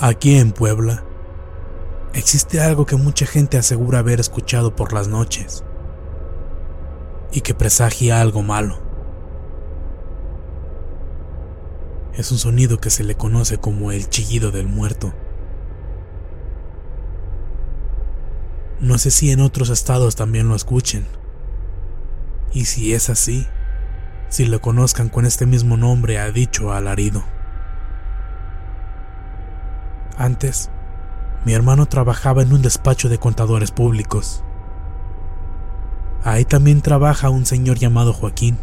Aquí en Puebla existe algo que mucha gente asegura haber escuchado por las noches y que presagia algo malo. Es un sonido que se le conoce como el chillido del muerto. No sé si en otros estados también lo escuchen. Y si es así, si lo conozcan con este mismo nombre a dicho alarido. Antes, mi hermano trabajaba en un despacho de contadores públicos. Ahí también trabaja un señor llamado Joaquín.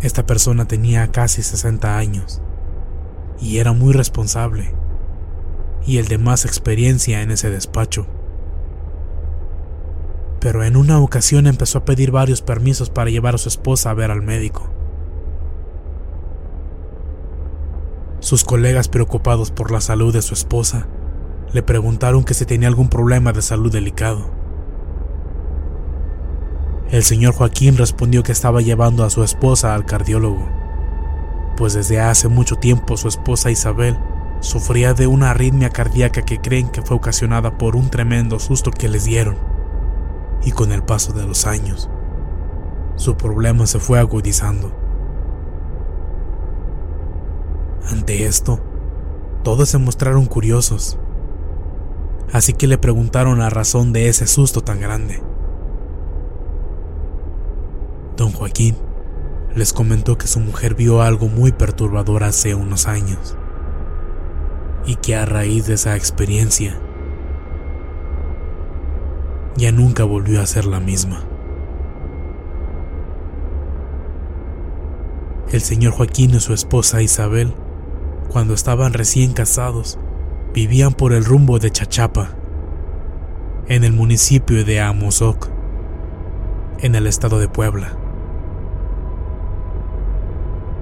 Esta persona tenía casi 60 años y era muy responsable y el de más experiencia en ese despacho. Pero en una ocasión empezó a pedir varios permisos para llevar a su esposa a ver al médico. Sus colegas preocupados por la salud de su esposa le preguntaron que si tenía algún problema de salud delicado. El señor Joaquín respondió que estaba llevando a su esposa al cardiólogo, pues desde hace mucho tiempo su esposa Isabel sufría de una arritmia cardíaca que creen que fue ocasionada por un tremendo susto que les dieron, y con el paso de los años, su problema se fue agudizando. Ante esto, todos se mostraron curiosos, así que le preguntaron la razón de ese susto tan grande. Don Joaquín les comentó que su mujer vio algo muy perturbador hace unos años y que a raíz de esa experiencia ya nunca volvió a ser la misma. El señor Joaquín y su esposa Isabel cuando estaban recién casados, vivían por el rumbo de Chachapa, en el municipio de Amozoc, en el estado de Puebla.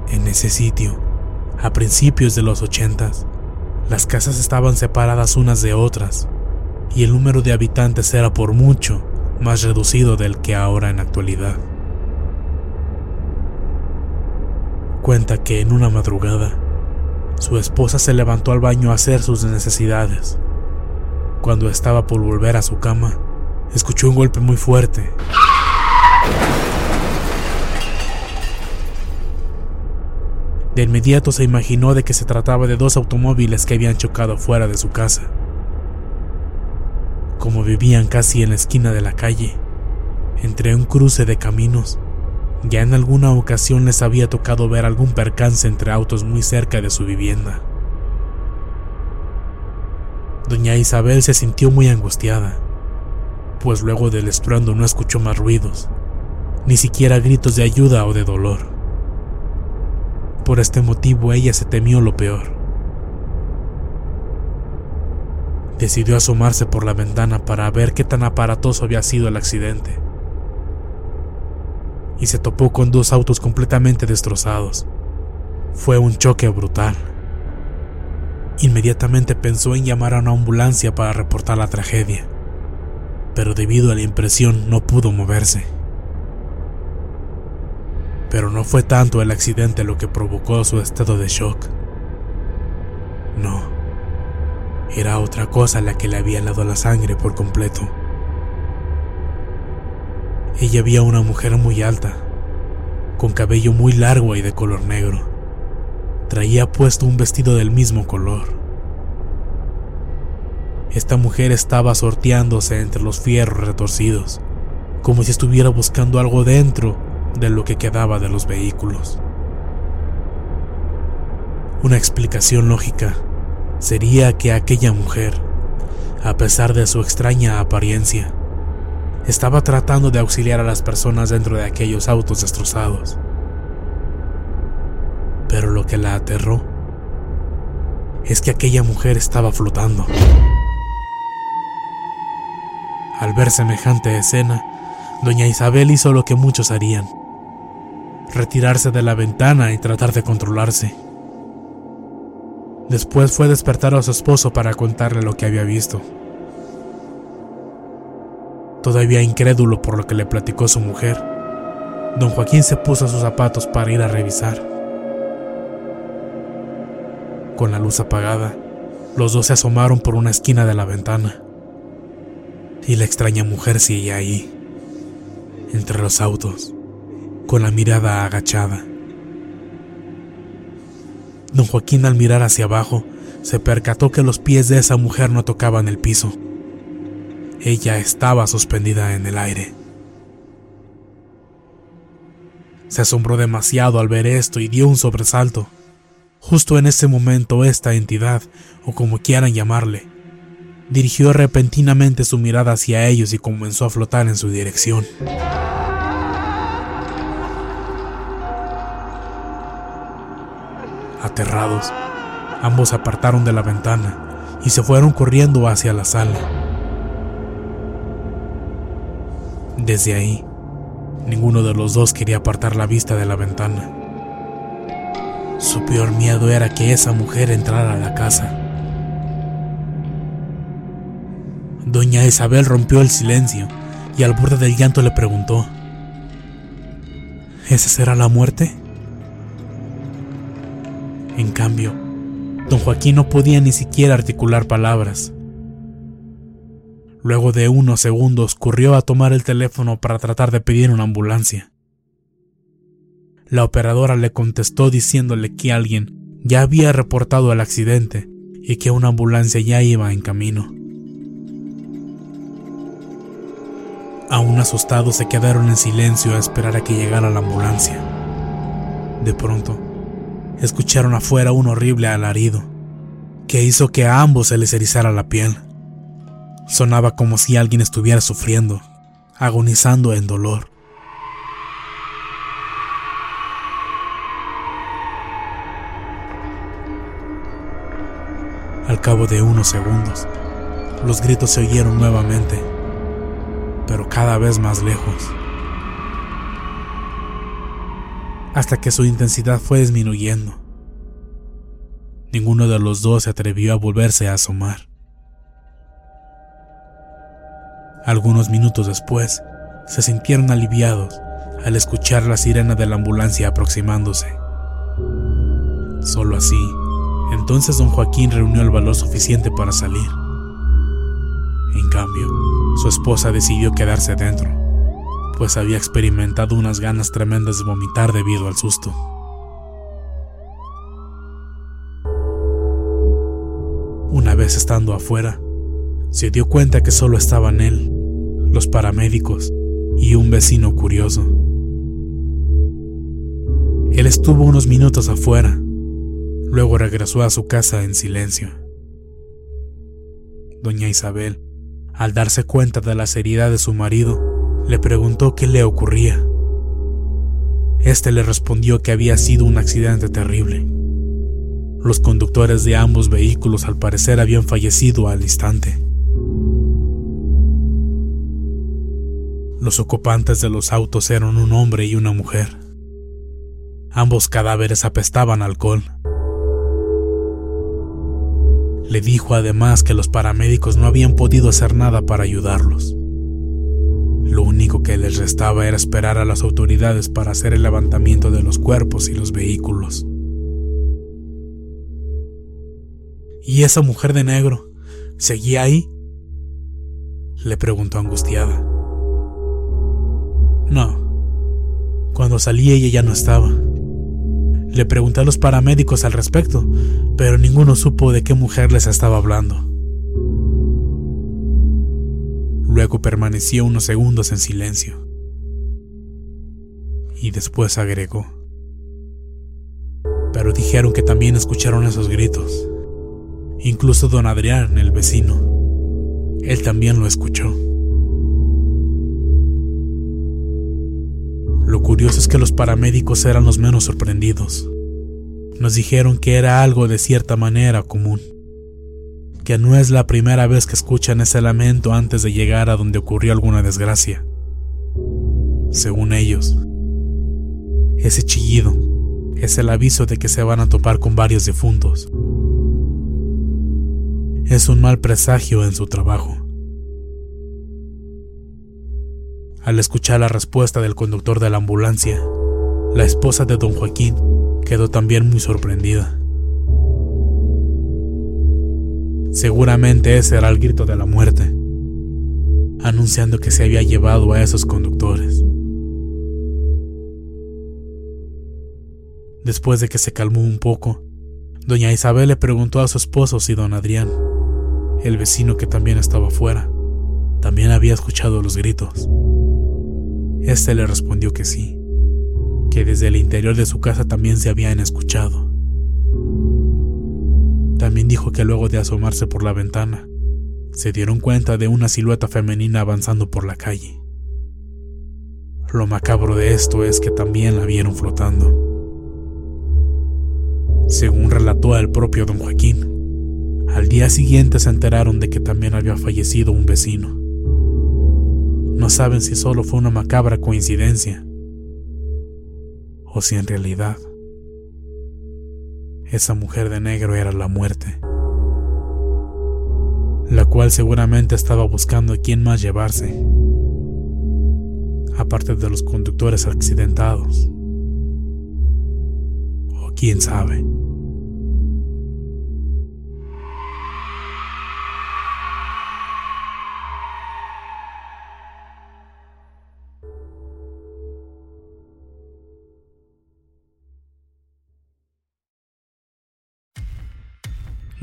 En ese sitio, a principios de los ochentas, las casas estaban separadas unas de otras y el número de habitantes era por mucho más reducido del que ahora en actualidad. Cuenta que en una madrugada, su esposa se levantó al baño a hacer sus necesidades. Cuando estaba por volver a su cama, escuchó un golpe muy fuerte. De inmediato se imaginó de que se trataba de dos automóviles que habían chocado fuera de su casa. Como vivían casi en la esquina de la calle, entre un cruce de caminos, ya en alguna ocasión les había tocado ver algún percance entre autos muy cerca de su vivienda. Doña Isabel se sintió muy angustiada, pues luego del estruendo no escuchó más ruidos, ni siquiera gritos de ayuda o de dolor. Por este motivo ella se temió lo peor. Decidió asomarse por la ventana para ver qué tan aparatoso había sido el accidente. Y se topó con dos autos completamente destrozados. Fue un choque brutal. Inmediatamente pensó en llamar a una ambulancia para reportar la tragedia, pero debido a la impresión no pudo moverse. Pero no fue tanto el accidente lo que provocó su estado de shock. No, era otra cosa la que le había helado la sangre por completo. Ella vio una mujer muy alta, con cabello muy largo y de color negro. Traía puesto un vestido del mismo color. Esta mujer estaba sorteándose entre los fierros retorcidos, como si estuviera buscando algo dentro de lo que quedaba de los vehículos. Una explicación lógica sería que aquella mujer, a pesar de su extraña apariencia, estaba tratando de auxiliar a las personas dentro de aquellos autos destrozados. Pero lo que la aterró es que aquella mujer estaba flotando. Al ver semejante escena, doña Isabel hizo lo que muchos harían retirarse de la ventana y tratar de controlarse. Después fue a despertar a su esposo para contarle lo que había visto. Todavía incrédulo por lo que le platicó su mujer, don Joaquín se puso sus zapatos para ir a revisar. Con la luz apagada, los dos se asomaron por una esquina de la ventana. Y la extraña mujer sigue ahí, entre los autos con la mirada agachada. Don Joaquín al mirar hacia abajo se percató que los pies de esa mujer no tocaban el piso. Ella estaba suspendida en el aire. Se asombró demasiado al ver esto y dio un sobresalto. Justo en ese momento esta entidad, o como quieran llamarle, dirigió repentinamente su mirada hacia ellos y comenzó a flotar en su dirección. Aterrados, ambos apartaron de la ventana y se fueron corriendo hacia la sala. Desde ahí, ninguno de los dos quería apartar la vista de la ventana. Su peor miedo era que esa mujer entrara a la casa. Doña Isabel rompió el silencio y al borde del llanto le preguntó, ¿Esa será la muerte? En cambio, don Joaquín no podía ni siquiera articular palabras. Luego de unos segundos corrió a tomar el teléfono para tratar de pedir una ambulancia. La operadora le contestó diciéndole que alguien ya había reportado el accidente y que una ambulancia ya iba en camino. Aún asustados se quedaron en silencio a esperar a que llegara la ambulancia. De pronto, escucharon afuera un horrible alarido, que hizo que a ambos se les erizara la piel. Sonaba como si alguien estuviera sufriendo, agonizando en dolor. Al cabo de unos segundos, los gritos se oyeron nuevamente, pero cada vez más lejos. hasta que su intensidad fue disminuyendo. Ninguno de los dos se atrevió a volverse a asomar. Algunos minutos después, se sintieron aliviados al escuchar la sirena de la ambulancia aproximándose. Solo así, entonces don Joaquín reunió el valor suficiente para salir. En cambio, su esposa decidió quedarse dentro, pues había experimentado unas ganas tremendas de vomitar debido al susto. Una vez estando afuera, se dio cuenta que solo estaban él, los paramédicos y un vecino curioso. Él estuvo unos minutos afuera, luego regresó a su casa en silencio. Doña Isabel, al darse cuenta de la seriedad de su marido, le preguntó qué le ocurría. Este le respondió que había sido un accidente terrible. Los conductores de ambos vehículos al parecer habían fallecido al instante. Los ocupantes de los autos eran un hombre y una mujer. Ambos cadáveres apestaban alcohol. Le dijo además que los paramédicos no habían podido hacer nada para ayudarlos. Lo único que les restaba era esperar a las autoridades para hacer el levantamiento de los cuerpos y los vehículos. ¿Y esa mujer de negro seguía ahí? Le preguntó angustiada. No. Cuando salí ella ya no estaba. Le pregunté a los paramédicos al respecto, pero ninguno supo de qué mujer les estaba hablando. Luego permaneció unos segundos en silencio. Y después agregó. Pero dijeron que también escucharon esos gritos. Incluso don Adrián, el vecino. Él también lo escuchó. Curioso es que los paramédicos eran los menos sorprendidos. Nos dijeron que era algo de cierta manera común, que no es la primera vez que escuchan ese lamento antes de llegar a donde ocurrió alguna desgracia. Según ellos, ese chillido es el aviso de que se van a topar con varios difuntos. Es un mal presagio en su trabajo. Al escuchar la respuesta del conductor de la ambulancia, la esposa de don Joaquín quedó también muy sorprendida. Seguramente ese era el grito de la muerte, anunciando que se había llevado a esos conductores. Después de que se calmó un poco, doña Isabel le preguntó a su esposo si don Adrián, el vecino que también estaba fuera, también había escuchado los gritos. Este le respondió que sí, que desde el interior de su casa también se habían escuchado. También dijo que luego de asomarse por la ventana, se dieron cuenta de una silueta femenina avanzando por la calle. Lo macabro de esto es que también la vieron flotando. Según relató el propio don Joaquín, al día siguiente se enteraron de que también había fallecido un vecino. No saben si solo fue una macabra coincidencia o si en realidad esa mujer de negro era la muerte, la cual seguramente estaba buscando a quién más llevarse, aparte de los conductores accidentados. O quién sabe.